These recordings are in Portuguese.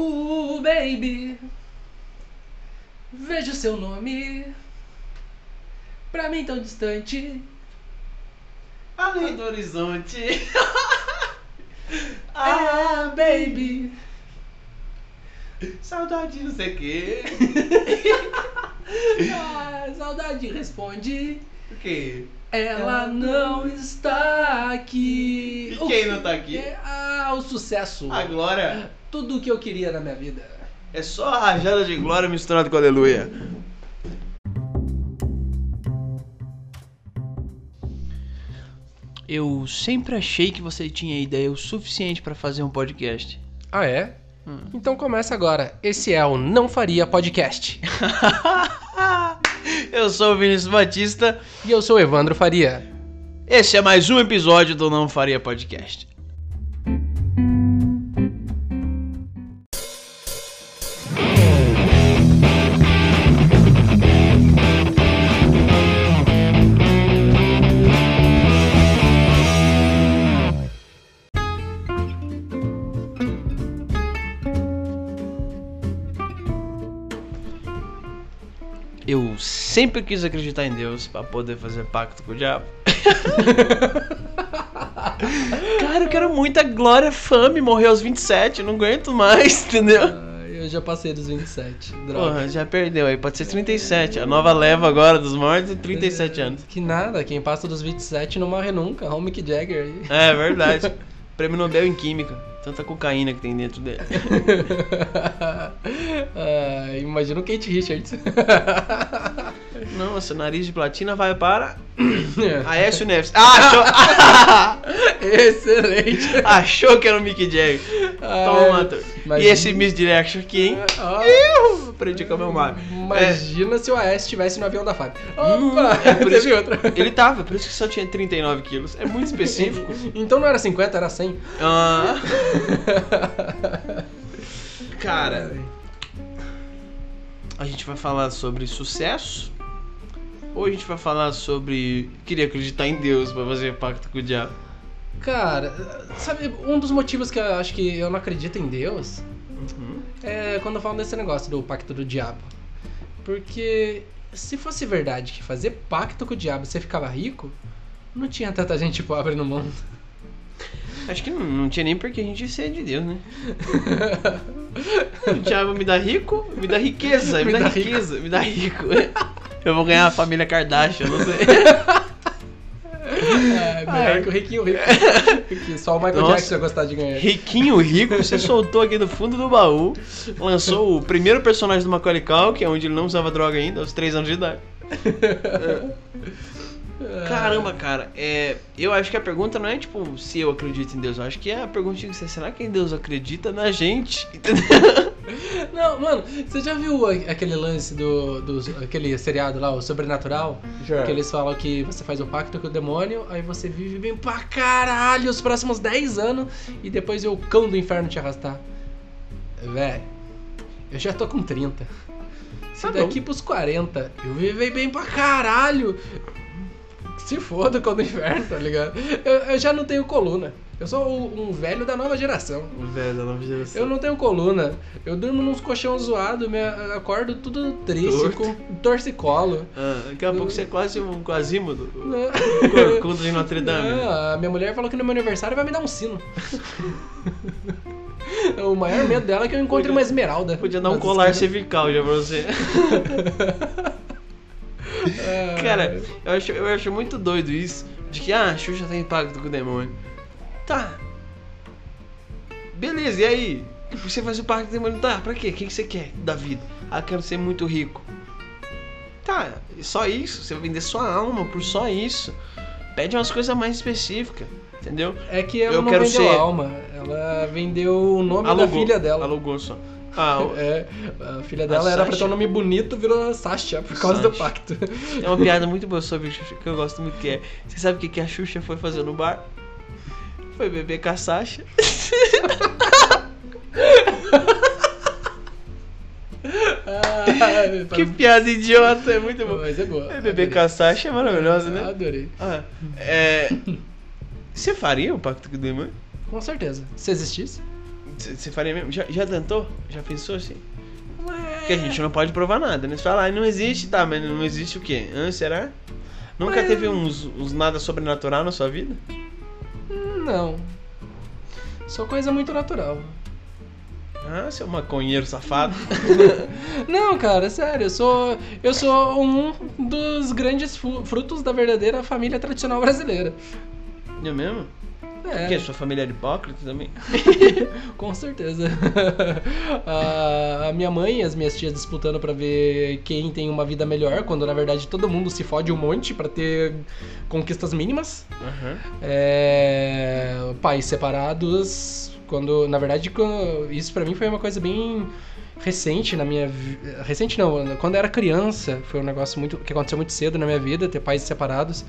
Uh, baby, vejo seu nome, pra mim tão distante. Além do horizonte. Ah, baby. Saudade não sei o quê. Ah, saudade responde. O quê? Ela não está aqui. E quem que não tá aqui? é- Ah, o sucesso. A glória Tudo o que eu queria na minha vida. é só a rajada de glória misturada com aleluia. Eu sempre achei que você tinha ideia o suficiente pra fazer um podcast. Ah, é? Então começa agora. Esse é o Não Faria Podcast. Eu sou o Vinícius Batista. E eu sou o Evandro Faria. Esse é mais um episódio do Não Faria Podcast. Eu sempre quis acreditar em Deus pra poder fazer pacto com o diabo. Cara, eu quero muita glória, fame, morrer aos 27, não aguento mais, entendeu? Ah, eu já passei dos 27. Droga. Porra, já perdeu aí, pode ser 37. A nova leva agora dos mortos é 37 anos. Que nada, quem passa dos 27 não morre nunca. Mick Jagger aí. É verdade. Prêmio Nobel em Química. Tanta cocaína que tem dentro dele. ah, imagina o Kate Richards. Nossa, nariz de platina vai para. Aécio Neves. Ah, achou! Excelente. achou que era o Mick Jagger. Toma, ator. E imagina- esse Misdirection aqui, hein? Ah, Eu aprendi com o meu mar. Imagina se o AS estivesse no avião da FAB. Hum, Opa, é por isso- outra. Ele tava, por isso que só tinha 39 quilos. É muito específico. Então não era 50, era 100. Ah. Cara, a gente vai falar sobre sucesso? Ou a gente vai falar sobre queria acreditar em Deus pra fazer pacto com o diabo? Cara, sabe, um dos motivos que eu acho que eu não acredito em Deus Uhum. é quando eu falo desse negócio do pacto do diabo. Porque se fosse verdade que fazer pacto com o diabo você ficava rico, não tinha tanta gente pobre no mundo. Acho que não, não tinha nem porque a gente ser de Deus, né? o diabo me dá rico, me dá riqueza, me, Me dá, dá riqueza, me dá rico. Eu vou ganhar a família Kardashian, não sei. É, melhor que o riquinho rico. Só o Michael Nossa. Jackson ia gostar de ganhar. Riquinho rico, você soltou aqui do fundo do baú, lançou o primeiro personagem do Macaulay Culkin, onde ele não usava droga ainda, aos 3 anos de idade. Caramba, cara, é, eu acho que a pergunta não é tipo se eu acredito em Deus, eu acho que é a pergunta tinha que ser, será que Deus acredita na gente? Entendeu? Não, mano, você já viu aquele lance do, do aquele seriado lá, o Sobrenatural? Já. Que eles falam que você faz o pacto com o demônio, aí você vive bem pra caralho os próximos 10 anos e depois o cão do inferno te arrastar. Véi, eu já tô com 30. Se Tá bom. daqui pros 40 eu viver bem pra caralho, se foda o cão do inferno, tá ligado? Eu, eu já não tenho coluna. Eu sou um velho da nova geração. O velho da nova geração. Eu não tenho coluna. Eu durmo nos colchão zoado, me acordo tudo triste, Torto. com torcicolo. Ah, daqui a pouco você é quase um quasímodo. Corcunda de Notre Dame. Ah, a minha mulher falou que no meu aniversário vai me dar um sino. o maior medo dela é que eu encontre Podia- uma esmeralda. Podia dar um colar esquinas. cervical já pra você. Ah, Cara, eu acho, eu acho muito doido isso. De que, ah, a Xuxa tem pacto com o demônio. Tá. Beleza, e aí? Você faz o o demônio, tá? Pra quê? O que você quer da vida? Ah, quero ser muito rico. Tá, só isso. Você vai vender sua alma por só isso. Pede umas coisas mais específicas, entendeu? É que ela eu não quero vendeu ser- alma. Ela vendeu o nome da filha dela. Alugou só. Ah, o- É, a filha dela A era pra Sasha? ter um nome bonito, virou Sasha por causa do Sasha. pacto. É uma piada muito boa sobre Xuxa que eu gosto muito que é. Você sabe o que, que a Xuxa foi fazer no bar? Foi beber com a Sasha. Que piada idiota, é muito bom. Mas é boa. É, beber com a Sasha é maravilhosa, né? Adorei. Ah, é. Você faria um pacto com o demônio? Com certeza. Se existisse. Você faria mesmo? Já, já tentou? Já pensou assim? Porque a gente não pode provar nada, né? Você fala, ah, não existe, tá, mas não existe o quê? Ah, será? Nunca Mas- teve uns, uns nada sobrenatural na sua vida? Não. Só coisa muito natural. Ah, seu maconheiro safado. Não, cara, é sério, eu sou. Eu sou um dos grandes frutos da verdadeira família tradicional brasileira. é mesmo? É. Porque sua família era hipócrita também? Com certeza. a, minha mãe e as minhas tias disputando pra ver quem tem uma vida melhor, quando na verdade todo mundo se fode um monte pra ter conquistas mínimas. Aham. É, pais separados, quando na verdade isso pra mim foi uma coisa bem recente na minha recente não, quando eu era criança, foi um negócio muito que aconteceu muito cedo na minha vida, ter pais separados,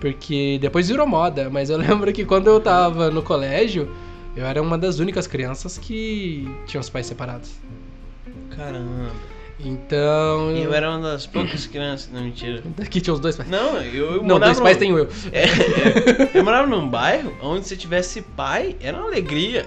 porque depois virou moda, mas eu lembro que quando eu tava no colégio, eu era uma das únicas crianças que tinham os pais separados. Caramba. Então, eu era uma das poucas crianças. Não, mentira. que tinha os dois pais. Não, eu, eu Não, morava dois pais tenho eu. É, é. eu morava num bairro onde se tivesse pai, era uma alegria.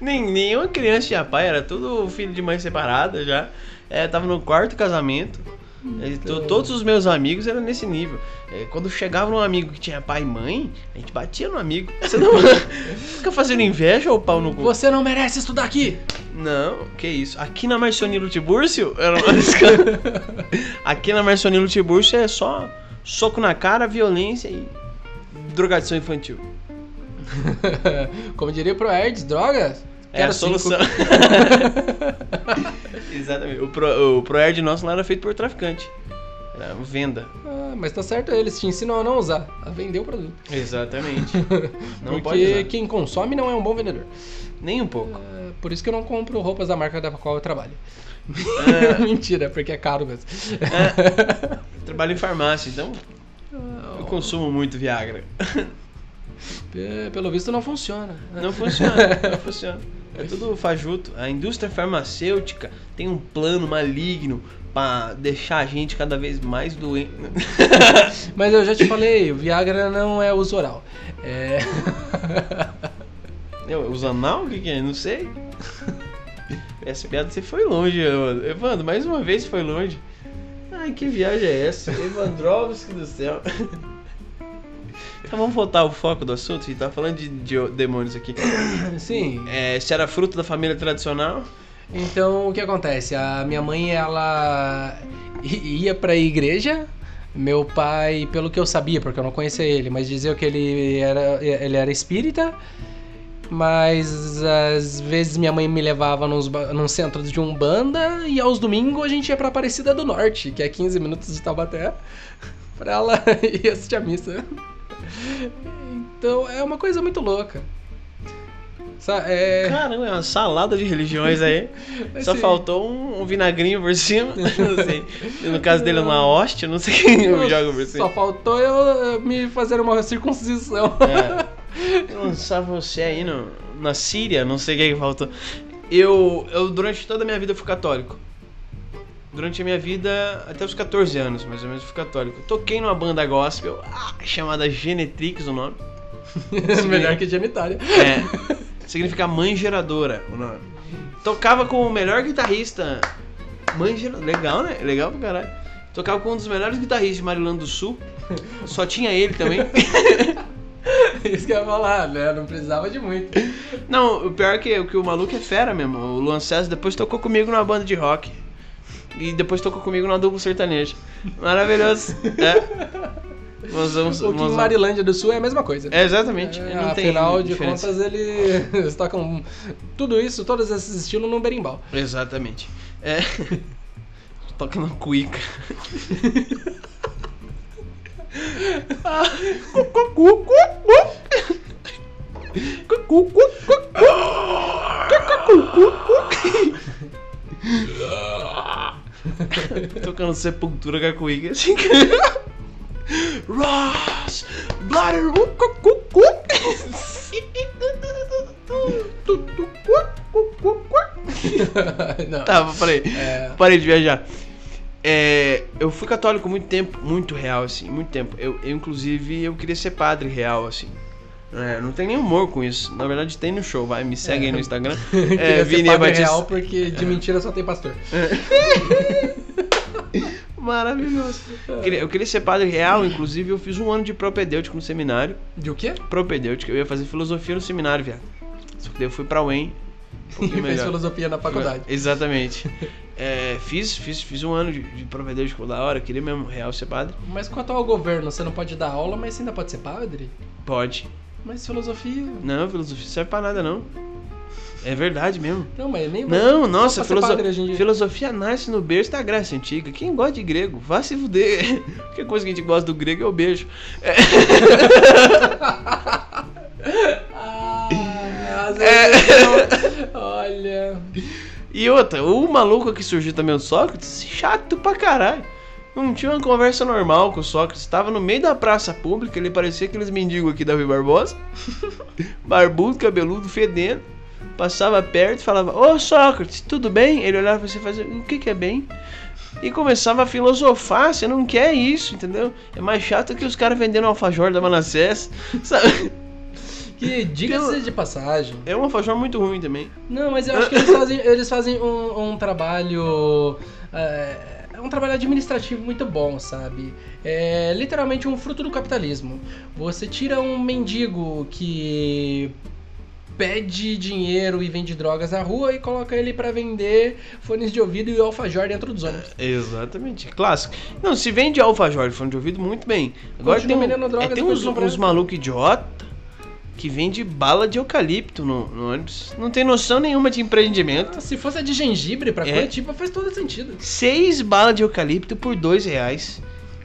Nem, nenhuma criança tinha pai, era tudo filho de mãe separada já. É, tava no quarto casamento. E to- todos os meus amigos eram nesse nível. É, quando chegava um amigo que tinha pai e mãe, a gente batia no amigo. Você não fica fazendo inveja ou pau no cu? Você não merece estudar aqui. Não, que isso. Aqui na Marcionilo Tibúrcio, era uma aqui na Marcionilo Tibúrcio é só soco na cara, violência e drogadição infantil. Como diria pro Erds, drogas? É a solução. Exatamente. O, pro, o Proerd nosso lá era feito por traficante. Era venda. Ah, mas tá certo, eles te ensinam a não usar, a vender o produto. Exatamente. Não Porque pode usar. quem consome não é um bom vendedor. Nem um pouco. É, por isso que eu não compro roupas da marca da qual eu trabalho. É. Mentira, porque é caro mesmo. Trabalho em farmácia, então eu consumo muito Viagra. Pe- Pelo visto não funciona. Não funciona, não funciona. É tudo fajuto. A indústria farmacêutica tem um plano maligno pra deixar a gente cada vez mais doente. Mas eu já te falei, o Viagra não é uso oral. É. Eu, os anal? O que, que é? Não sei. Essa piada você foi longe, Evandro. Evandro, mais uma vez foi longe. Ai, que viagem é essa? Evandrovski do céu. Então vamos voltar ao foco do assunto. A gente tá falando de, de demônios aqui. Sim. É, se era fruto da família tradicional. Então o que acontece? A minha mãe ela ia pra igreja. Meu pai, pelo que eu sabia, porque eu não conhecia ele, mas dizia que ele era, ele era espírita. Mas às vezes minha mãe me levava nos, num centro de umbanda e aos domingos a gente ia pra Aparecida do Norte, que é 15 minutos de Taubaté, pra ela ir assistir a missa. Então é uma coisa muito louca. Sa- É, Caramba, é uma salada de religiões aí. Só assim, faltou um, um vinagrinho por cima. Não sei. No caso dele, uma hóstia, não sei quem eu jogo por Só cima. faltou eu eh, me fazer uma circuncisão. É. Lançar você aí no, na Síria, não sei o que que faltou. Eu, eu, durante toda a minha vida, fui católico. Durante a minha vida, até os 14 anos, mais ou menos, fui católico. Toquei numa banda gospel, ah, chamada Genetrix, o nome. Melhor que genitália. É. Significa mãe geradora o nome. Tocava com o melhor guitarrista. Mãe geradora. Legal, né? Legal pra caralho. Tocava com um dos melhores guitarristas de Marilando do Sul. Só tinha ele também. Isso que eu ia falar, né? Não precisava de muito. Não, o pior é que, que o maluco é fera mesmo. O Luan César depois tocou comigo numa banda de rock. E depois tocou comigo numa dupla sertaneja. Maravilhoso. É. Nós vamos. O que em nós vamos- Marilândia do Sul é a mesma coisa. É, exatamente. É, afinal de diferença. contas, ele- eles tocam tudo isso, todos esses estilos num berimbau. Exatamente. É. Toca na cuica. Tocando sepultura com a cuica assim. Ross! Tá, falei. É, Parei de viajar. É, eu fui católico muito tempo, muito real, assim, muito tempo. Eu, eu, inclusive, eu queria ser padre real, assim. É, não tem nem humor com isso. Na verdade, tem no show, vai, me segue aí no Instagram. Queria É, Vini padre Batista. real porque de mentira só tem pastor. Maravilhoso. Eu queria, eu queria ser padre real, inclusive eu fiz um ano de propedêutico no seminário. De o quê? Propedêutico, eu ia fazer filosofia no seminário, viado. Só que daí eu fui pra UEM. Um pouquinho Fez melhor. filosofia na faculdade. Exatamente. É, fiz, fiz, fiz um ano de, de propedêutico da hora, queria mesmo real ser padre. Mas quanto ao governo, você não pode dar aula, mas você ainda pode ser padre? Pode. Mas filosofia. Não, filosofia não serve pra nada, não. É verdade mesmo. Não, mas nem. Não, nossa, filoso- padre filosofia nasce no berço da Grécia Antiga. Quem gosta de grego, vá se fuder. A única coisa que a gente gosta do grego é o beijo. Ah, às É. vezes não. Olha. E outra, o maluco que surgiu também, o Sócrates, chato pra caralho. Não tinha uma conversa normal com o Sócrates. Tava no meio da praça pública, ele parecia aqueles mendigos aqui da Rui Barbosa. Barbudo, cabeludo, fedendo. Passava perto e falava, ô Sócrates, tudo bem? Ele olhava pra você e fazia, o que que é bem? E começava a filosofar, você não quer isso, entendeu? É mais chato que os caras vendendo alfajor da Manassés, sabe? Que diga-se de passagem. É um alfajor muito ruim também. Não, mas eu acho que eles fazem, eles fazem um, um trabalho. É um trabalho administrativo muito bom, sabe? É literalmente um fruto do capitalismo. Você tira um mendigo que pede dinheiro e vende drogas na rua e coloca ele pra vender fones de ouvido e alfajor dentro dos ônibus. Exatamente, clássico. Não, se vende alfajor de fone de ouvido, muito bem. Agora Continua tem, um- é, tem uns, uns malucos idiota que vende bala de eucalipto no, no ônibus. Não tem noção nenhuma de empreendimento. Ah, Se fosse a de gengibre pra É. Curitiba, faz todo sentido. Seis balas de eucalipto por dois reais.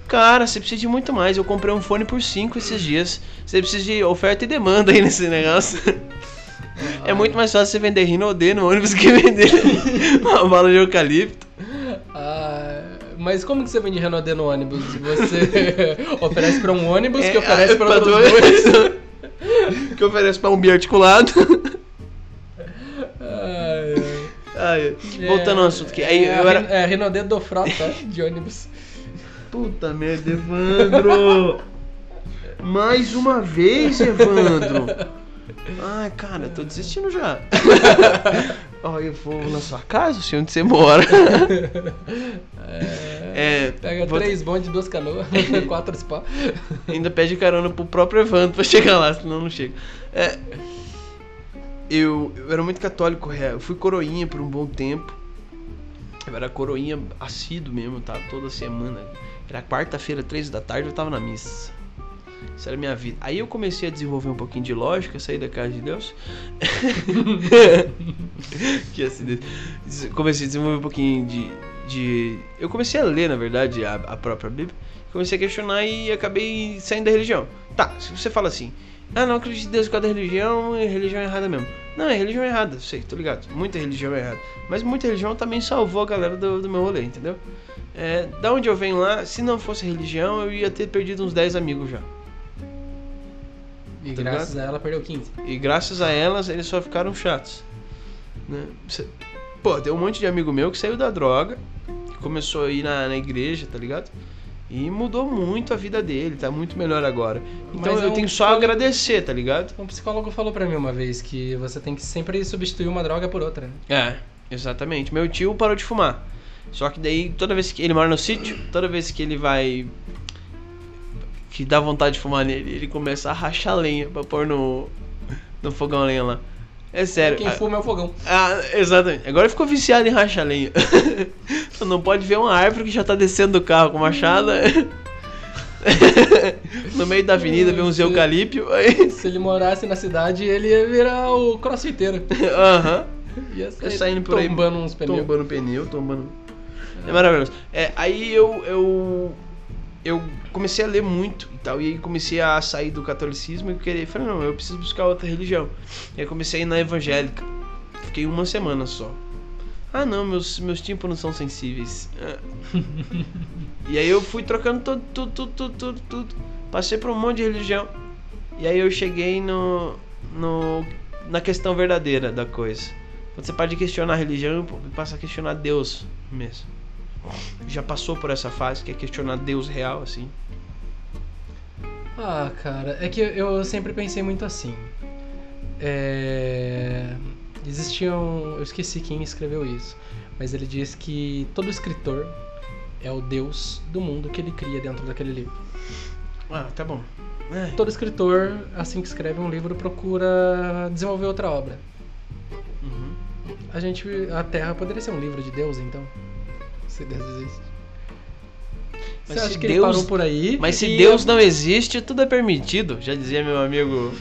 Cara, você precisa de muito mais. Eu comprei um fone por cinco esses dias. Você precisa de oferta e demanda aí nesse negócio. É muito mais fácil você vender Rinodê no ônibus que vender uma bala de eucalipto. Ah, mas como que você vende Renaudê no ônibus? Você oferece pra um ônibus que É, oferece pra pra outros dois. dois? que oferece pra um biarticulado. Ai, Ai, ai. voltando ao assunto que aí é, eu era É, Renaudê do Frota de ônibus. Puta merda, Evandro. Mais uma vez, Evandro. Ai, cara, tô desistindo já. Ó, eu vou na sua casa, sei onde você mora. É, Pega vou- três bondes, duas canoas, quatro spa. Ainda pede carona pro próprio Evandro pra chegar lá, senão não chega. É, eu, eu era muito católico, real. eu fui coroinha por um bom tempo. Eu era coroinha assíduo mesmo, tá? Toda semana. Era quarta-feira, três da tarde, eu tava na missa. Isso era minha vida. Aí eu comecei a desenvolver um pouquinho de lógica, saí da casa de Deus. que acidente. Des- Comecei a desenvolver um pouquinho de, de. Eu comecei a ler, na verdade, a, a própria Bíblia. Comecei a questionar e acabei saindo da religião. Tá, se você fala assim, ah, não acredito em Deus por causa da religião, é religião errada mesmo. Não, é religião errada, sei, tô ligado. Muita religião é errada. Mas muita religião também salvou a galera do, do meu rolê, entendeu? É, da onde eu venho lá, se não fosse religião, eu ia ter perdido uns 10 amigos já. E Tá graças a ela perdeu 15. E graças a elas, eles só ficaram chatos. Né? Pô, tem um monte de amigo meu que saiu da droga, que começou a ir na, na igreja, tá ligado? E mudou muito a vida dele, tá muito melhor agora. Então Mas é eu um tenho só psicólogo- agradecer, tá ligado? Um psicólogo falou pra mim uma vez que você tem que sempre substituir uma droga por outra. né? É, exatamente. Meu tio parou de fumar. Só que daí, toda vez que ele mora no sítio, toda vez que ele vai. que dá vontade de fumar nele, ele começa a rachar lenha pra pôr no. no fogão lenha lá. É sério. Quem fuma é o fogão. Ah, exatamente. Agora ficou viciado em rachar lenha. Não pode ver uma árvore que já tá descendo do carro com machado. no meio da avenida, ver uns. Aí. Se ele morasse na cidade, ele ia virar o crossfiteiro. Aham. Ia Tá sair saindo por aí. tombando uns pneus. Tombando pneu, tombando. É maravilhoso. É, aí eu, eu. Eu comecei a ler muito e tal. E aí comecei a sair do catolicismo e querer. Falei, não, eu preciso buscar outra religião. E aí comecei a ir na evangélica. Fiquei uma semana só. Ah não, meus, meus tímpanos são sensíveis. Ah. e aí eu fui trocando tudo, tudo, tudo, tudo, tudo, tudo. Passei por um monte de religião. E aí eu cheguei no. no na questão verdadeira da coisa. Quando você para de questionar a religião, pô, passa a questionar Deus mesmo. Já passou por essa fase que é questionar Deus real, assim. Ah, cara, é que eu sempre pensei muito assim. É... Existiam. Eu esqueci quem escreveu isso, mas ele diz que todo escritor é o deus do mundo que ele cria dentro daquele livro. Ah, tá bom. É. Todo escritor, assim que escreve um livro, procura desenvolver outra obra. Uhum. A gente. A Terra poderia ser um livro de Deus, então? Se Deus existe. Mas Você se acha que ele Deus- parou por aí? Mas se Deus não existe, tudo é permitido. Já dizia meu amigo.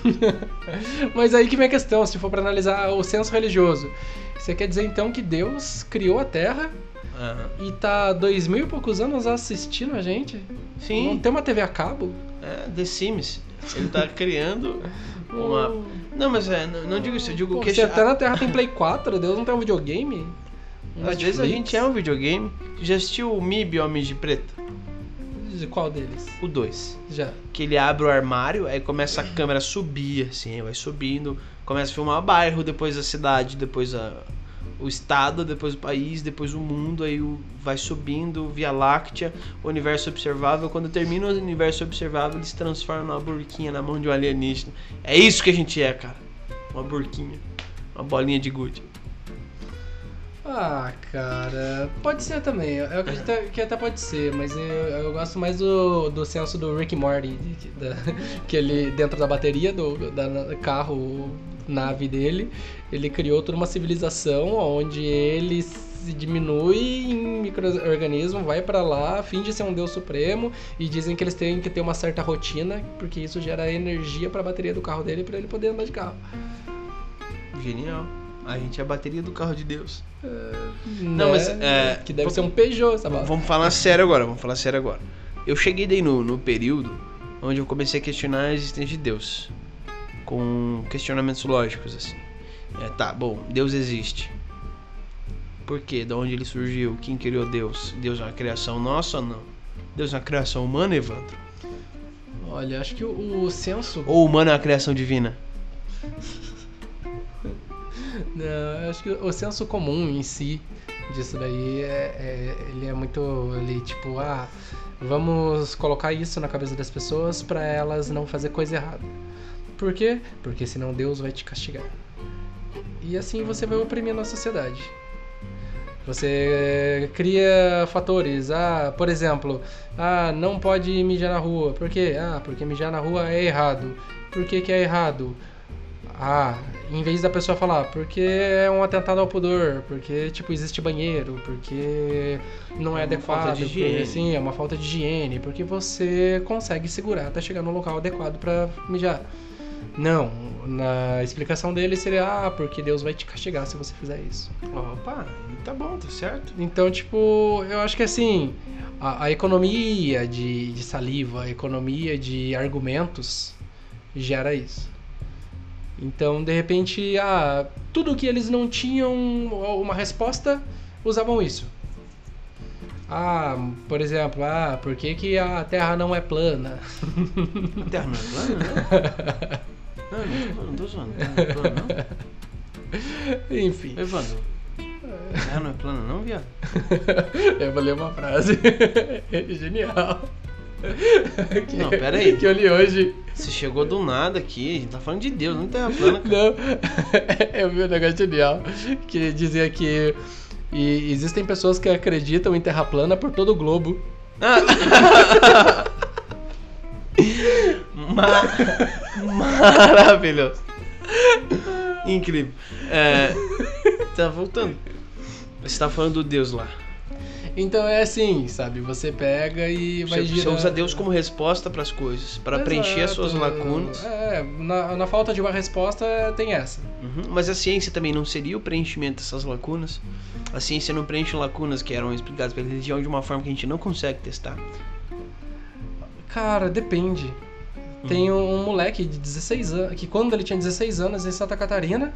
Mas aí que vem a questão, se for pra analisar o senso religioso. Você quer dizer então que Deus criou a Terra Ah, e tá dois mil e poucos anos assistindo a gente? Não sim, tem uma TV a cabo? é, The Sims. Ele tá criando uma. Hum. Não, mas é, não, não digo isso, eu digo Pô, que. se até na Terra tem Play 4, Deus não tem um videogame? Às vezes a gente é um videogame. Já assistiu o MIB Homens de Preto? De qual deles? O 2. Já. Que ele abre o armário, aí começa a câmera a subir, assim, vai subindo, começa a filmar o bairro, depois a cidade, depois a, o estado, depois o país, depois o mundo, aí o, vai subindo, Via Láctea, o universo observável. Quando termina o universo observável, ele se transforma numa burquinha na mão de um alienígena. É isso que a gente é, cara. Uma burquinha. Uma bolinha de gude. Ah, cara, pode ser também. Eu acredito que até pode ser, mas eu, eu gosto mais do, do senso do Rick Morty, de- da- que ele, dentro da bateria do da carro, nave dele, ele criou toda uma civilização onde ele se diminui em micro-organismo, vai pra lá, finge ser um deus supremo e dizem que eles têm que ter uma certa rotina, porque isso gera energia pra bateria do carro dele pra ele poder andar de carro. Genial. A gente é a bateria do carro de Deus. Não, mas, é, que deve ser um Peugeot, essa bola. Vamos falar sério agora, vamos falar sério agora. Eu cheguei daí no, no período onde eu comecei a questionar a existência de Deus. Com questionamentos lógicos, assim. É, tá, bom, Deus existe. Por quê? De onde ele surgiu? Quem criou Deus? Deus é uma criação nossa ou não? Deus é uma criação humana, Evandro? Olha, acho que o, o senso. Ou humano é uma criação divina? Não, eu acho que o senso comum em si disso daí é, é- ele é muito ele tipo ah vamos colocar isso na cabeça das pessoas pra elas não fazer coisa errada. Por quê? Porque senão Deus vai te castigar. E assim você vai oprimindo a sociedade. Você cria fatores, ah, por exemplo, ah, não pode mijar na rua. Por quê? Ah, porque mijar na rua é errado. Por que, que é errado? Ah, em vez da pessoa falar, porque é um atentado ao pudor, porque, tipo, existe banheiro, porque não é, É adequado, porque, higiene. sim, é uma falta de higiene, porque você consegue segurar até chegar no local adequado pra mijar. Não, na explicação dele seria, ah, porque Deus vai te castigar se você fizer isso. Opa, tá bom, tá certo. Então, tipo, eu acho que assim, a, a economia de, de saliva, a economia de argumentos gera isso. Então, de repente, ah, tudo que eles não tinham uma resposta, usavam isso. Ah, por exemplo, ah, por que, que a Terra não é plana? A terra não é plana, não? Não, não, não tô zoando. Não é plana, não? Enfim, Evandro, a terra não é plana, não, viado? eu vou ler uma frase genial. Que- Não, pera aí. Que eu li hoje. Você chegou do nada aqui, a gente tá falando de Deus, não terra plana, cara. Não, eu vi um negócio genial que dizia que e existem pessoas que acreditam em terra plana por todo o globo. Ma- Maravilhoso. Incrível. É, tá voltando. Você tá falando do Deus lá. Então é assim, sabe? Você pega e vai Você, você girar. usa Deus como resposta pras coisas, para preencher as suas Exato. lacunas. É, na, na falta de uma resposta tem essa. Uhum. Mas a ciência também não seria o preenchimento dessas lacunas? A ciência não preenche lacunas que eram explicadas pela religião de uma forma que a gente não consegue testar. Cara, depende. Tem um, um moleque de 16 anos, que quando ele tinha 16 anos em Santa Catarina,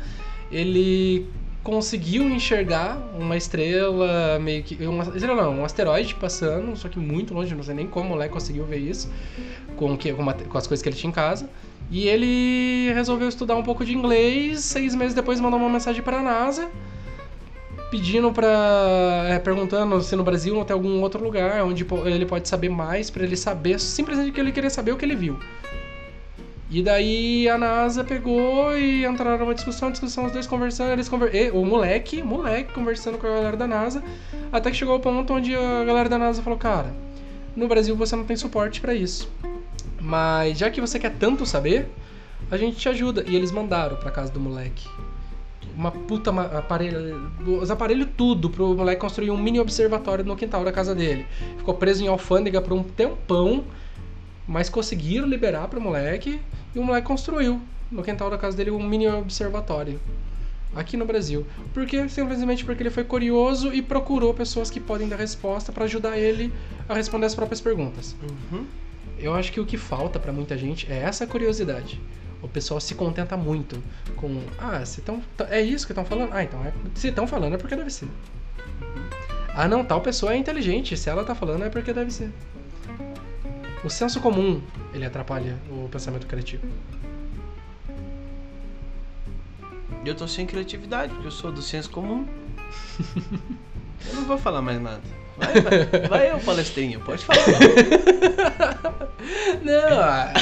ele conseguiu enxergar uma estrela, meio que. Uma estrela não, um asteroide passando, só que muito longe, não sei nem como o moleque conseguiu ver isso, com, que, com, com as coisas que ele tinha em casa. E ele resolveu estudar um pouco de inglês, seis meses depois mandou uma mensagem para a NASA pedindo pra. é, perguntando se no Brasil ou tem algum outro lugar onde ele pode saber mais, pra ele saber simplesmente que ele queria saber o que ele viu. E daí a NASA pegou e entraram numa discussão, discussão, os dois conversando, eles conver... e, o moleque, moleque conversando com a galera da NASA, até que chegou ao ponto onde a galera da NASA falou, cara, no Brasil você não tem suporte pra isso. Mas já que você quer tanto saber, a gente te ajuda. E eles mandaram pra casa do moleque. Uma puta aparelho, os aparelhos tudo pro moleque construir um mini observatório no quintal da casa dele. Ficou preso em alfândega por um tempão, mas conseguiram liberar pro moleque e o moleque construiu no quintal da casa dele um mini observatório. Aqui no Brasil. Porque simplesmente porque ele foi curioso e procurou pessoas que podem dar resposta pra ajudar ele a responder as próprias perguntas. Uhum. Eu acho que o que falta pra muita gente é essa curiosidade. O pessoal se contenta muito com, ah, se tão, é isso que estão falando? Ah, então é, se estão falando é porque deve ser. Ah, não, tal pessoa é inteligente, se ela tá falando é porque deve ser. O senso comum, ele atrapalha o pensamento criativo. Eu tô sem criatividade, porque eu sou do senso comum. eu não vou falar mais nada. Vai, vai, vai eu, palestrinha, pode falar. Não, ah,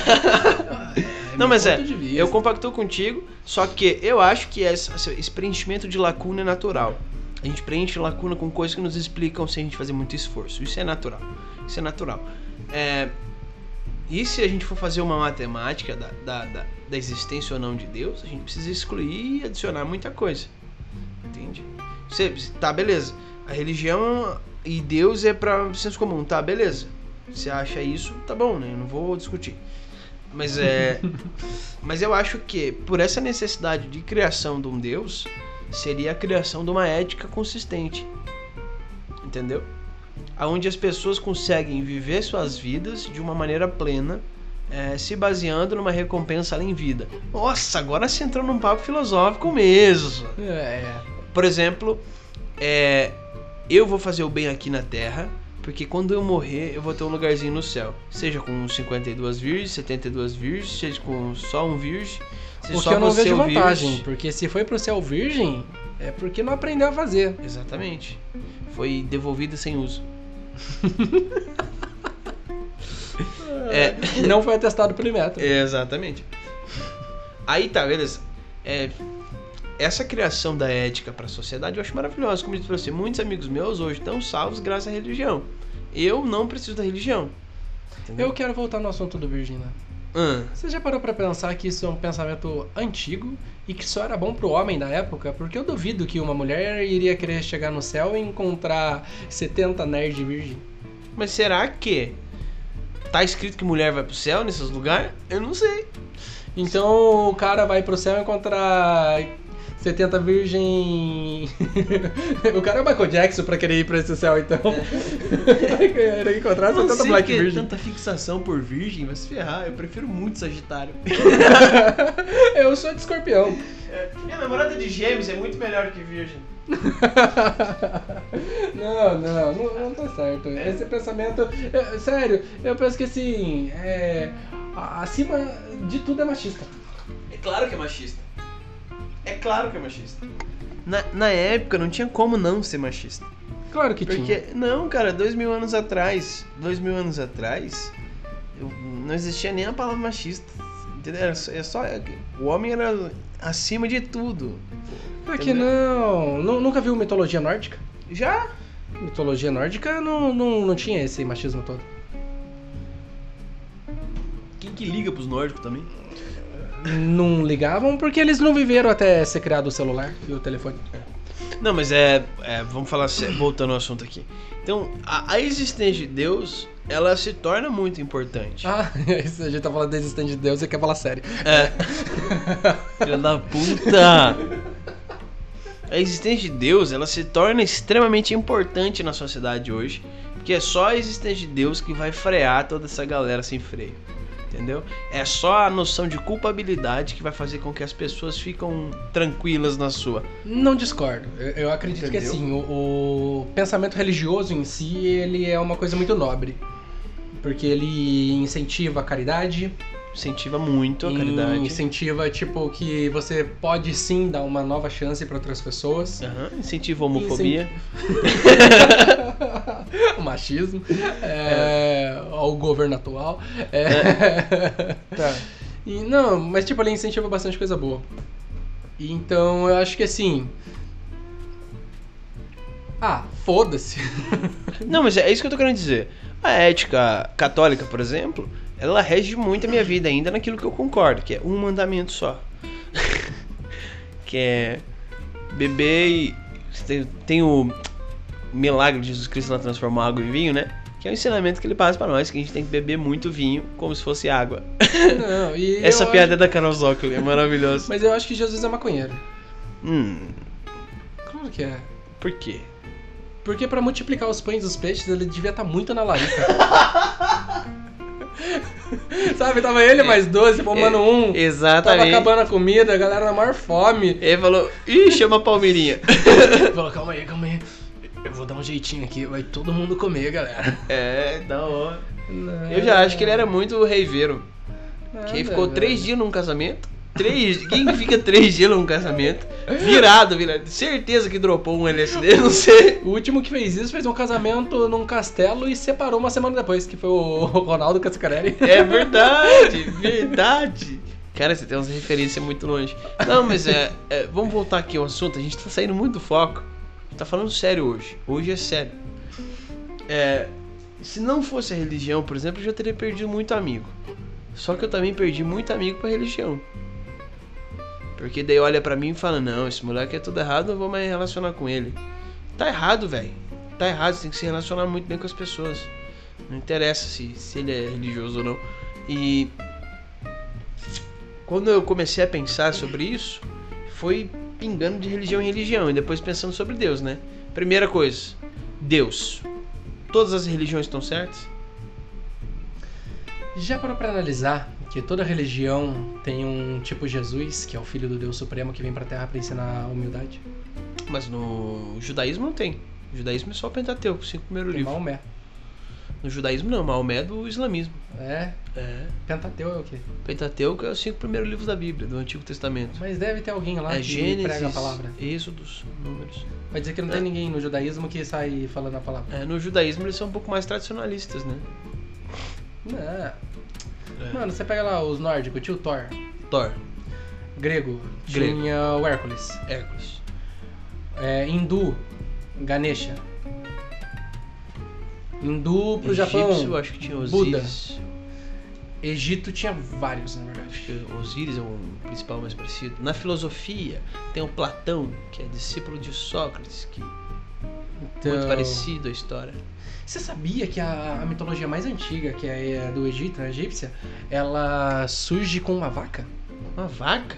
Não, mas é, eu compactou contigo, só que eu acho que esse, esse preenchimento de lacuna é natural. A gente preenche lacuna com coisas que nos explicam sem a gente fazer muito esforço. Isso é natural. Isso é natural. É, e se a gente for fazer uma matemática da, da, da, da existência ou não de Deus, a gente precisa excluir e adicionar muita coisa. Entende? Você, tá, beleza. A religião e Deus é para senso comum. Tá, beleza. Você acha isso, tá bom, né? Eu não vou discutir. Mas é. mas eu acho que por essa necessidade de criação de um Deus, seria a criação de uma ética consistente. Entendeu? Onde as pessoas conseguem viver suas vidas de uma maneira plena, eh, se baseando numa recompensa além vida. Nossa, agora você entrou num papo filosófico mesmo. É, Por exemplo, é, eu vou fazer o bem aqui na Terra, porque quando eu morrer, eu vou ter um lugarzinho no céu. Seja com 52 virgens, 72 virgens, seja com só um virgem, seja o só que eu não vejo vantagem, porque se foi pro céu virgem, é porque não aprendeu a fazer. Exatamente. Foi devolvida sem uso. É. Não foi atestado pelo Inmetro. Exatamente. Aí tá, beleza. É, essa criação da ética para a sociedade eu acho maravilhosa. Como eu disse pra você, muitos amigos meus hoje estão salvos graças à religião. Eu não preciso da religião. Entendeu? Eu quero voltar no assunto do Virgina. Ah, Você já parou pra pensar que isso é um pensamento antigo e que só era bom pro homem da época? Porque eu duvido que uma mulher iria querer chegar no céu e encontrar 70 nerds virgem. mas será que tá escrito que mulher vai pro céu nesses lugares? Eu não sei. Então o cara vai pro céu encontrar 70 virgem. o cara é o Michael Jackson pra querer ir pra esse céu, então. vai querer encontrar não 70 sei Black que Virgin. tanta fixação por virgem vai se ferrar. Eu prefiro muito Sagitário. Eu sou de escorpião. Minha namorada de gêmeos é muito melhor que virgem. não, não, não, não tá certo. Esse pensamento. é, sério, eu penso que assim. É, acima de tudo é machista. É claro que é machista. É claro que é machista. Na, na época não tinha como não ser machista. Claro que tinha. Porque, não, cara, dois mil anos atrás, dois mil anos atrás, eu- não existia nem a palavra machista. Entendeu? Era só, é só- o homem era acima de tudo. Por que não? Nu- Nunca viu mitologia nórdica? Já? Mitologia nórdica não, não, não tinha esse machismo todo. Quem que liga pros nórdicos também? Não ligavam porque eles não viveram até ser criado o celular e o telefone. Não, mas é, é, vamos falar voltando ao assunto aqui. Então, a, a existência de Deus, ela se torna muito importante. Ah, isso a gente tá falando da existência de Deus e quer falar sério. É. Filha da puta! A existência de Deus, ela se torna extremamente importante na sociedade hoje, porque é só a existência de Deus que vai frear toda essa galera sem freio. Entendeu? É só a noção de culpabilidade que vai fazer com que as pessoas ficam tranquilas na sua. Não discordo. Eu, eu acredito que Entendeu? assim, o, o pensamento religioso em si, ele é uma coisa muito nobre. Porque ele incentiva a caridade, incentiva muito a caridade. Incentiva, tipo, que você pode sim dar uma nova chance pra outras pessoas. Aham, incentiva a homofobia. o machismo, é, ao governo atual. é. Tá. E, não, mas tipo, ele incentiva bastante coisa boa. E, então eu acho que assim. Ah, foda-se. Não, mas é isso que eu tô querendo dizer. A ética católica, por exemplo, ela rege muito a minha vida ainda naquilo que eu concordo, que é um mandamento só. que é beber e. Tem, o milagre de Jesus Cristo lá transformar água em vinho, né? Que é o ensinamento que ele passa pra nós, que a gente tem que beber muito vinho como se fosse água. Não, e Essa piada é acho- da Carol Zócoli, é maravilhosa. Mas eu acho que Jesus é maconheiro. Hum, Claro que é. por quê? Porque pra multiplicar os pães e os peixes, ele devia estar muito na larica. Sabe, tava ele mais 12, fumando um. Tava Exatamente. acabando a comida, a galera na maior fome. Ele falou, ih, chama a Palmeirinha. Falou, calma aí, calma aí. Eu vou dar um jeitinho aqui, vai todo mundo comer, galera. é, da hora. Eu já acho que ele era muito reiveiro. Que ele ficou três dias num casamento. Três. Quem fica três dias num casamento? Virado, virado. Certeza que dropou um LSD, não sei. O último que fez isso fez um casamento num castelo e separou uma semana depois, que foi o Ronaldo Cascarelli. É verdade, verdade. Cara, você tem umas referências muito longe. Não, mas é, é, Vamos voltar aqui ao assunto. A gente tá saindo muito do foco. Tá falando sério hoje. Hoje é sério. É, se não fosse a religião, por exemplo, eu já teria perdido muito amigo. Só que eu também perdi muito amigo pra religião. Porque daí olha pra mim e fala: Não, esse moleque é tudo errado, não vou mais relacionar com ele. Tá errado, velho. Tá errado, você tem que se relacionar muito bem com as pessoas. Não interessa se, se ele é religioso ou não. E quando eu comecei a pensar sobre isso, foi pingando de religião em religião e depois pensando sobre Deus, né? Primeira coisa, Deus. Todas as religiões estão certas? Já parou pra analisar que toda religião tem um tipo Jesus, que é o filho do Deus Supremo que vem pra terra pra ensinar a humildade? Mas no judaísmo não tem. O judaísmo é só o Pentateuco, os cinco primeiros Tem livros. Maomé. No judaísmo não, Maomé é do islamismo. É, É. Pentateu é o quê? Pentateuco é os cinco primeiros livros da Bíblia, do Antigo Testamento. Mas deve ter alguém lá é que Gênesis, prega a palavra. Êxodos, Números. Vai dizer que não É. tem ninguém no judaísmo que sai falando a palavra. É, no judaísmo eles são um pouco mais tradicionalistas, né? Não. É. Mano, você pega lá os nórdicos, tinha o Thor. Thor, Grego, Grego. tinha o Hércules. Hércules. É, hindu, Ganesha. Hindu pro Japão. Egípcio, eu acho que tinha Buda. Osíris. Egito tinha vários, na verdade. Acho que Osíris é o principal mais parecido. Na filosofia, tem o Platão, que é discípulo de Sócrates, que é muito parecido a história. Você sabia que a, a mitologia mais antiga, que é do Egito, a egípcia, ela surge com uma vaca? Uma vaca?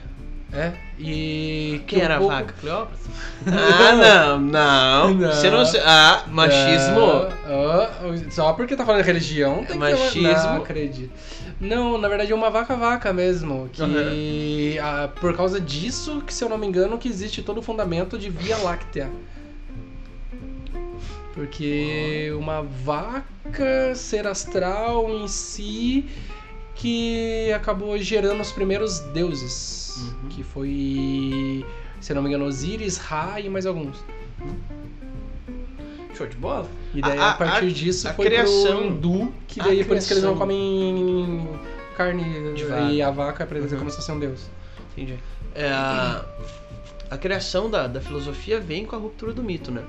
É. E. Quem que era a vaca? Cleópatra? Ah, não, não. Não. Você não. Ah, machismo. Ah, ah, só porque tá falando de religião, tem Machismo. que Não acredito. Não, na verdade é uma vaca-vaca mesmo. Que ah, por causa disso, que se eu não me engano, que existe todo o fundamento de Via Láctea. Porque uma vaca, ser astral em si, que acabou gerando os primeiros deuses. Uhum. Que foi, se não me engano, Osíris, Ra e mais alguns. Show de bola. E daí, A- a, partir a- disso, a foi criação- pro hindu, que a daí por isso que eles não comem carne De e vaca. a vaca pra eles Uhum. como se fosse um deus. Entendi. É, a, a criação da, da filosofia vem com a ruptura do mito, né?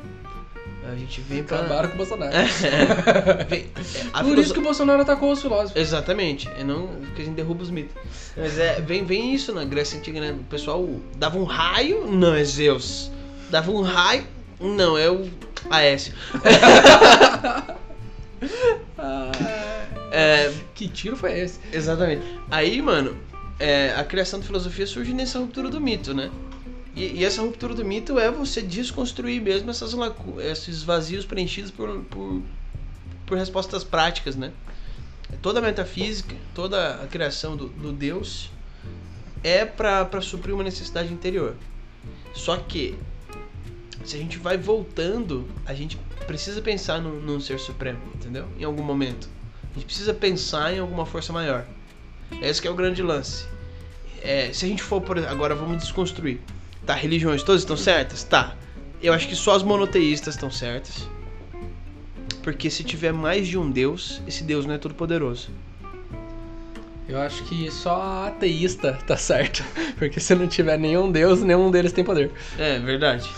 A gente vem pra. Acabaram com o Bolsonaro. É, vem- a por filoso- isso que o Bolsonaro atacou os filósofos. Exatamente, é não que a gente derruba os mitos. Mas é, vem, vem isso na Grécia Antiga, né? O pessoal dava um raio, não é Zeus. Dava um raio, não, é o Aécio. É, Que tiro foi esse? exatamente. Aí, mano, é, a criação da filosofia surge nessa ruptura do mito, né? E, e essa ruptura do mito é você desconstruir mesmo essas lacu esses vazios preenchidos por, por, por respostas práticas, né? Toda a metafísica, toda a criação do, do Deus é para suprir uma necessidade interior. Só que, se a gente vai voltando, a gente precisa pensar num, num ser supremo, entendeu? Em algum momento. A gente precisa pensar em alguma força maior. Esse é o grande lance. É, se a gente for por agora vamos desconstruir. Tá, religiões todas estão certas? Tá. Eu acho que só as monoteístas estão certas. Porque se tiver mais de um Deus, esse Deus não é todo poderoso. Eu acho que só ateísta tá certo. Porque se não tiver nenhum Deus, nenhum deles tem poder. É, verdade.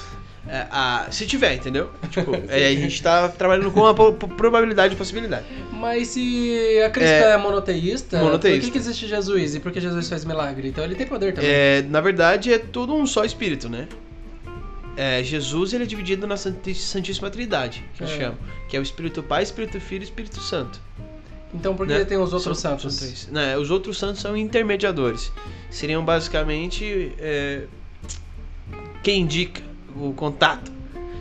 É, a, se tiver, entendeu? Tipo, é, a gente tá trabalhando com a probabilidade e possibilidade. Mas se a cristã é, monoteísta, monoteísta. por que, que existe Jesus? E por que Jesus faz milagre? Então ele tem poder também. É, na verdade, é tudo um só espírito, né? É, Jesus ele é dividido na Santíssima Trindade, que eles É. chamam. Que é o Espírito Pai, Espírito Filho e Espírito Santo. Então por que né? tem os outros São- santos? Né, os outros santos são intermediadores. Seriam basicamente é, quem indica o contato.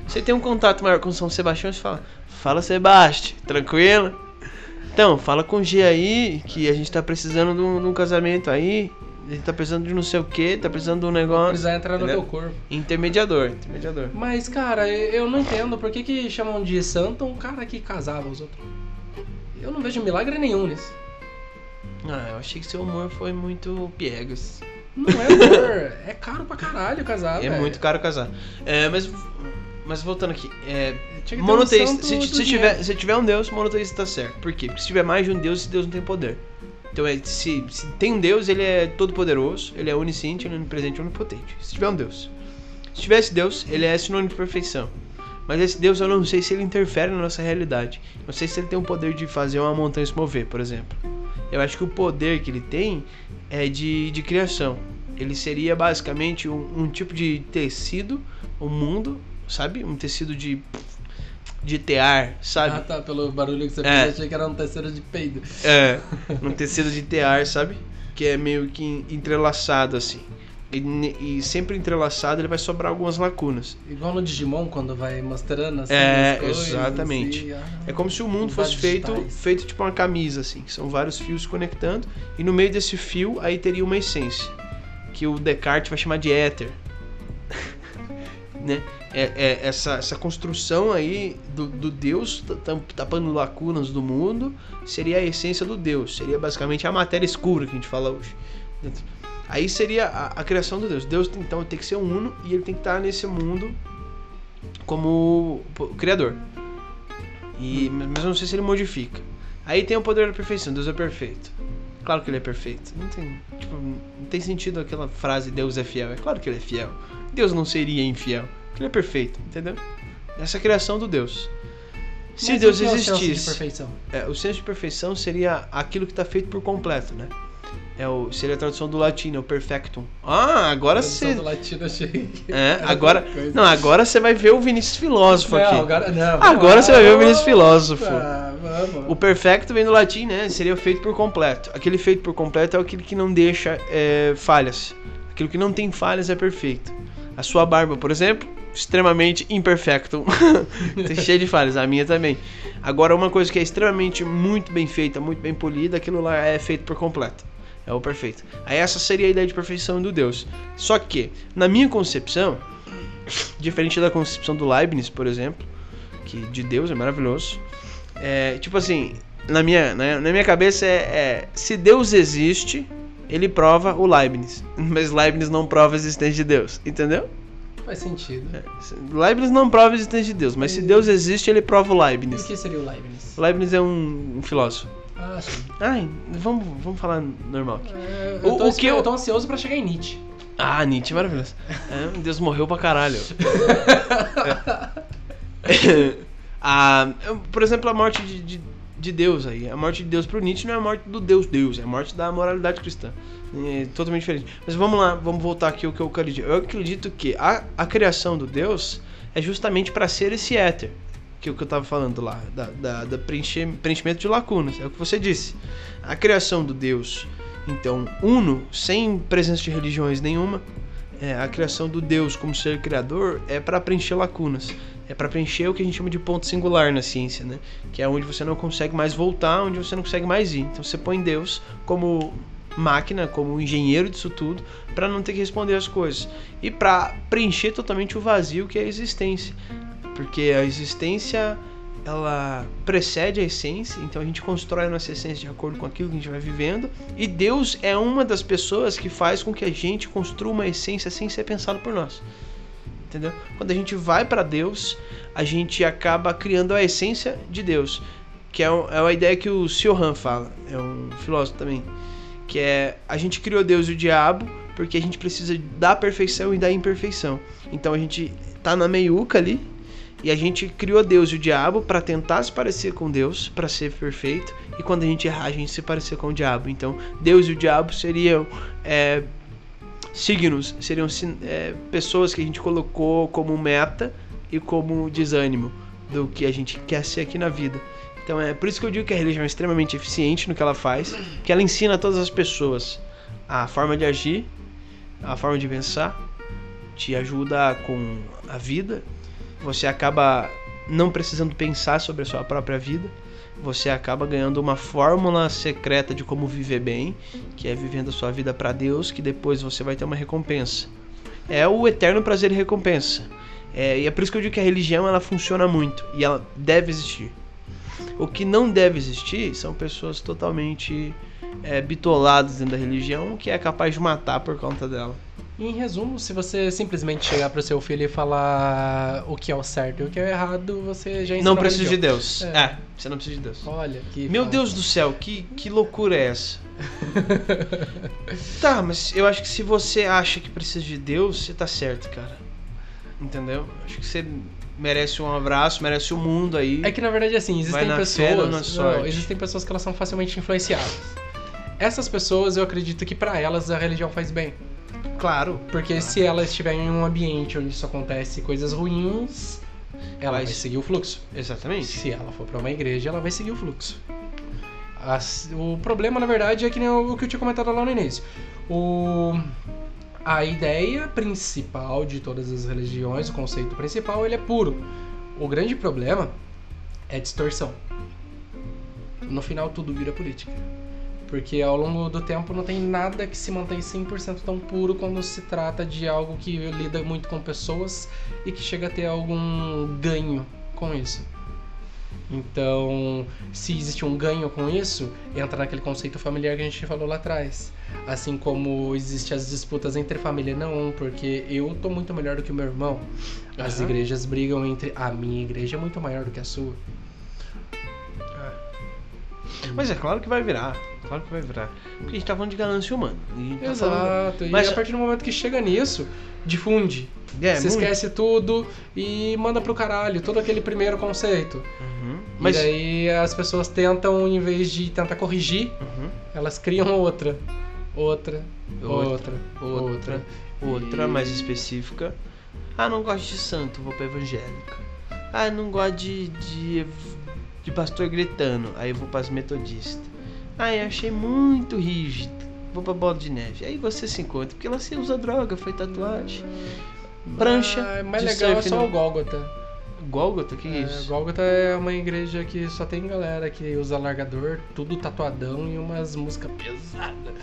Você tem um contato maior com São Sebastião, você fala, fala Sebastião, tranquilo? Então, fala com o G aí, que a gente tá precisando de um, de um casamento aí, gente tá precisando de não sei o que, tá precisando de um negócio. Precisar entrar no Entendeu? teu corpo. Intermediador, intermediador. Mas, cara, eu não entendo por que, que chamam de santo um cara que casava os outros. Eu não vejo milagre nenhum nisso. Ah, eu achei que seu humor foi muito piegas. Não é amor. é caro pra caralho casar, é velho. muito caro casar. É, mas, mas voltando aqui, é, monoteísta, se, se tiver, se tiver um Deus, monoteísta tá certo. Por quê? Porque se tiver mais de um Deus, esse Deus não tem poder. Então, é, se, se tem um Deus, ele é todo poderoso, ele é onisciente, ele é onipresente, onipotente. Se tiver um Deus. Se tivesse Deus, ele é sinônimo de perfeição. Mas esse Deus eu não sei se ele interfere na nossa realidade. Não sei se ele tem o poder de fazer uma montanha se mover, por exemplo. Eu acho que o poder que ele tem é de, de criação. Ele seria basicamente um, um tipo de tecido, um mundo, sabe? Um tecido de de tear, sabe? Ah, tá. Pelo barulho que você É. fez, achei que era um terceiro de peido. É, um tecido de tear, sabe? Que é meio que entrelaçado assim. E, e sempre entrelaçado ele vai sobrar algumas lacunas. Igual no Digimon, quando vai mostrando assim É, as coisas, exatamente. assim, ah. É como se o mundo fosse feito, digitais. feito tipo uma camisa, assim, que são vários fios conectando, e no meio desse fio aí teria uma essência, que o Descartes vai chamar de éter. né? É, é essa, essa construção aí do, do Deus tapando lacunas do mundo seria a essência do Deus, seria basicamente a matéria escura que a gente fala hoje. Aí seria a, a criação do Deus. Deus então tem que ser uno e ele tem que estar nesse mundo como criador. E, mas eu não sei se ele modifica. Aí tem o poder da perfeição, Deus é perfeito. Claro que ele é perfeito. Não tem, tipo, não tem sentido aquela frase Deus é fiel. É claro que ele é fiel. Deus não seria infiel, porque ele é perfeito, entendeu? Essa é a criação do Deus. Se Mas Deus que é o senso de existisse, perfeição? é, o senso de perfeição seria aquilo que está feito por completo, né? É o, seria a tradução do latim, é o perfectum. Ah, agora Tradução você. do latino achei É, agora. Não, agora você vai ver o Vinícius Filósofo Não, aqui. agora, não, Agora você vai ver o Vinícius Filósofo. Ah, vamos. O perfecto vem do latim, né? Seria o feito por completo. Aquele feito por completo é aquele que não deixa é, falhas. Aquilo que não tem falhas é perfeito. A sua barba, por exemplo, extremamente imperfecto. Tem cheio de falhas, a minha também. Agora, uma coisa que é extremamente muito bem feita, muito bem polida, aquilo lá é feito por completo. É o perfeito. Aí essa seria a ideia de perfeição do Deus. Só que, na minha concepção, diferente da concepção do Leibniz, por exemplo, que de Deus é maravilhoso, é, tipo assim, na minha, na, na minha cabeça é, é, se Deus existe, ele prova o Leibniz. Mas Leibniz não prova a existência de Deus, entendeu? Faz sentido. Leibniz não prova a existência de Deus, mas se Deus existe, ele prova o E Leibniz. o que seria o Leibniz? Leibniz é um, um filósofo. Ah, sim. Ai, vamos, vamos falar normal aqui. É, O- eu, tô, o que eu- eu tô ansioso pra chegar em Nietzsche. Ah, Nietzsche é maravilhoso. É, Deus morreu pra caralho. É. Ah, por exemplo, a morte de, de, de Deus aí. A morte de Deus pro Nietzsche não é a morte do Deus Deus, é a morte da moralidade cristã. É totalmente diferente. Mas vamos lá, vamos voltar aqui ao que eu acredito. Eu acredito que a, a criação do Deus é justamente para ser esse éter. Que o que eu tava falando lá, da, da, da preenchimento de lacunas. É o que você disse. A criação do Deus, então, uno, sem presença de religiões nenhuma, é, a criação do Deus como ser criador é para preencher lacunas. É para preencher o que a gente chama de ponto singular na ciência, né? Que é onde você não consegue mais voltar, onde você não consegue mais ir. Então você põe Deus como máquina, como engenheiro disso tudo, para não ter que responder as coisas e para preencher totalmente o vazio que é a existência. Porque a existência ela precede a essência, então a gente constrói a nossa essência de acordo com aquilo que a gente vai vivendo, e Deus é uma das pessoas que faz com que a gente construa uma essência sem ser pensado por nós. Entendeu? Quando a gente vai para Deus, a gente acaba criando a essência de Deus, que é, é uma ideia que o Siohan fala, é um filósofo também, que é a gente criou Deus e o diabo porque a gente precisa da perfeição e da imperfeição. Então a gente tá na meiuca ali, e a gente criou Deus e o diabo para tentar se parecer com Deus, para ser perfeito. E quando a gente errar, a gente se parecer com o diabo. Então, Deus e o diabo seriam é, signos, seriam é, pessoas que a gente colocou como meta e como desânimo do que a gente quer ser aqui na vida. Então é por isso que eu digo que a religião é extremamente eficiente no que ela faz, que ela ensina a todas as pessoas a forma de agir, a forma de pensar, te ajuda com a vida você acaba não precisando pensar sobre a sua própria vida. Você acaba ganhando uma fórmula secreta de como viver bem, que é vivendo a sua vida para Deus, que depois você vai ter uma recompensa. É o eterno prazer e recompensa. É, e é por isso que eu digo que a religião ela funciona muito e ela deve existir. O que não deve existir são pessoas totalmente é, bitoladas dentro da religião que é capaz de matar por conta dela. Em resumo, se você simplesmente chegar pro seu filho e falar o que é o certo e o que é o errado, você já Não precisa de Deus. É. é. você não precisa de Deus. Olha que. Meu. Deus do céu, que, que loucura é essa? tá, mas eu acho que se você acha que precisa de Deus, você tá certo, cara. Entendeu? Acho que você merece um abraço, merece o um mundo aí. É que na verdade assim, existem pessoas. Não, existem pessoas que elas são facilmente influenciadas. Essas pessoas, eu acredito que para elas a religião faz bem. Claro. Porque se ela estiver em um ambiente onde isso acontece coisas ruins, ela vai, vai seguir o fluxo. Exatamente. Se ela for para uma igreja, ela vai seguir o fluxo. As, o problema, na verdade, é que nem o, o que eu tinha comentado lá no início. O, a ideia principal de todas as religiões, o conceito principal, ele é puro. O grande problema é distorção. No final, tudo vira política. Porque ao longo do tempo não tem nada que se mantém 100% tão puro quando se trata de algo que lida muito com pessoas e que chega a ter algum ganho com isso. Então, se existe um ganho com isso, entra naquele conceito familiar que a gente falou lá atrás. Assim como existem as disputas entre família, não, porque eu tô muito melhor do que o meu irmão. As uhum. igrejas brigam entre a minha igreja é muito maior do que a sua. Mas é claro que vai virar. Claro que vai virar. Porque a gente tá falando de ganância humana. Tá Exato. Falando... Mas a partir do momento que chega nisso, difunde. É, Você muito... esquece tudo e manda pro caralho todo aquele primeiro conceito. Uhum. Mas... E aí as pessoas tentam, em vez de tentar corrigir, uhum. elas criam outra. Outra, outra, outra, outra, outra e... mais específica. Ah, não gosto de santo, vou pra evangélica. Ah, não gosto de, de de pastor gritando. Aí eu vou para as metodistas. Aí achei muito rígido. Vou para bola de neve. Aí você se encontra, porque lá você usa droga, foi tatuagem. Prancha. Ah, mais legal é só o Gólgota. Gólgota? Que é, isso? Gólgota é uma igreja que só tem galera que usa largador, tudo tatuadão e umas músicas pesadas.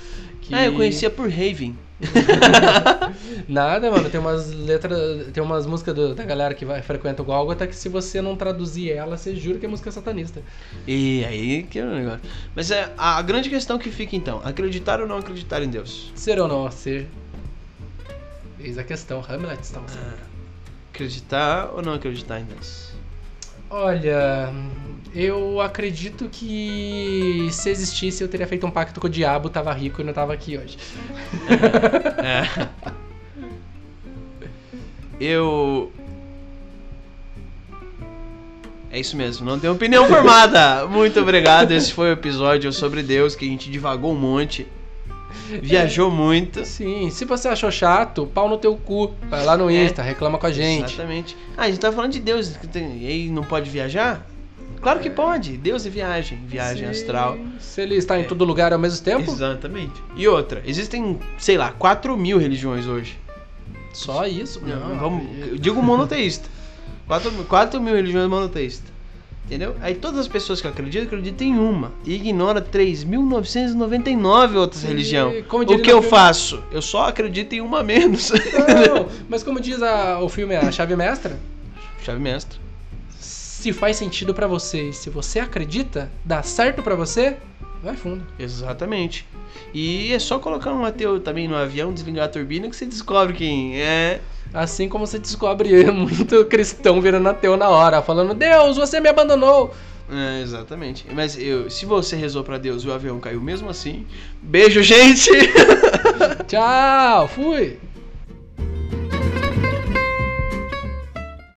Que... Ah, eu conhecia por Raven. Nada, mano. Tem umas letras. Tem umas músicas do, da galera que vai, frequenta o Gólgota que se você não traduzir ela, você jura que é música satanista. E aí que é o negócio. Mas é a, a grande questão que fica então: acreditar ou não acreditar em Deus? Ser ou não ser? Eis a questão. Hamlet está ah. Acreditar ou não acreditar em Deus? Olha, eu acredito que se existisse eu teria feito um pacto com o diabo, tava rico e não tava aqui hoje. é. Eu. É isso mesmo, não tenho opinião formada. Muito obrigado. Esse foi o episódio sobre Deus que a gente divagou um monte. Viajou muito. Sim, se você achou chato, pau no teu cu. Vai lá no é. Insta, é, reclama com a gente. Exatamente. Ah, a gente tá falando de Deus. E aí não pode viajar? Claro que pode. Deus e viagem. Viagem astral. Se ele está em é. todo lugar ao mesmo tempo? Exatamente. E outra, existem, sei lá, 4 mil religiões hoje. Só isso? Não, vamos. Eu digo monoteísta. 4, 4 mil religiões monoteístas. Entendeu? Aí todas as pessoas que acreditam, acreditam em uma. E ignora 3.999 outras religiões. O que eu faço? Eu só acredito em uma menos. Não, mas como diz a, o filme A Chave Mestra? Chave Mestra. Se faz sentido pra você e se você acredita, dá certo pra você, vai fundo. Exatamente. E é só colocar um ateu também no avião, desligar a turbina que você descobre quem é. Assim como você descobre muito cristão virando ateu na hora, falando: Deus, você me abandonou. É, exatamente. Mas eu, se você rezou pra Deus e o avião caiu mesmo assim, beijo, gente! Tchau, fui.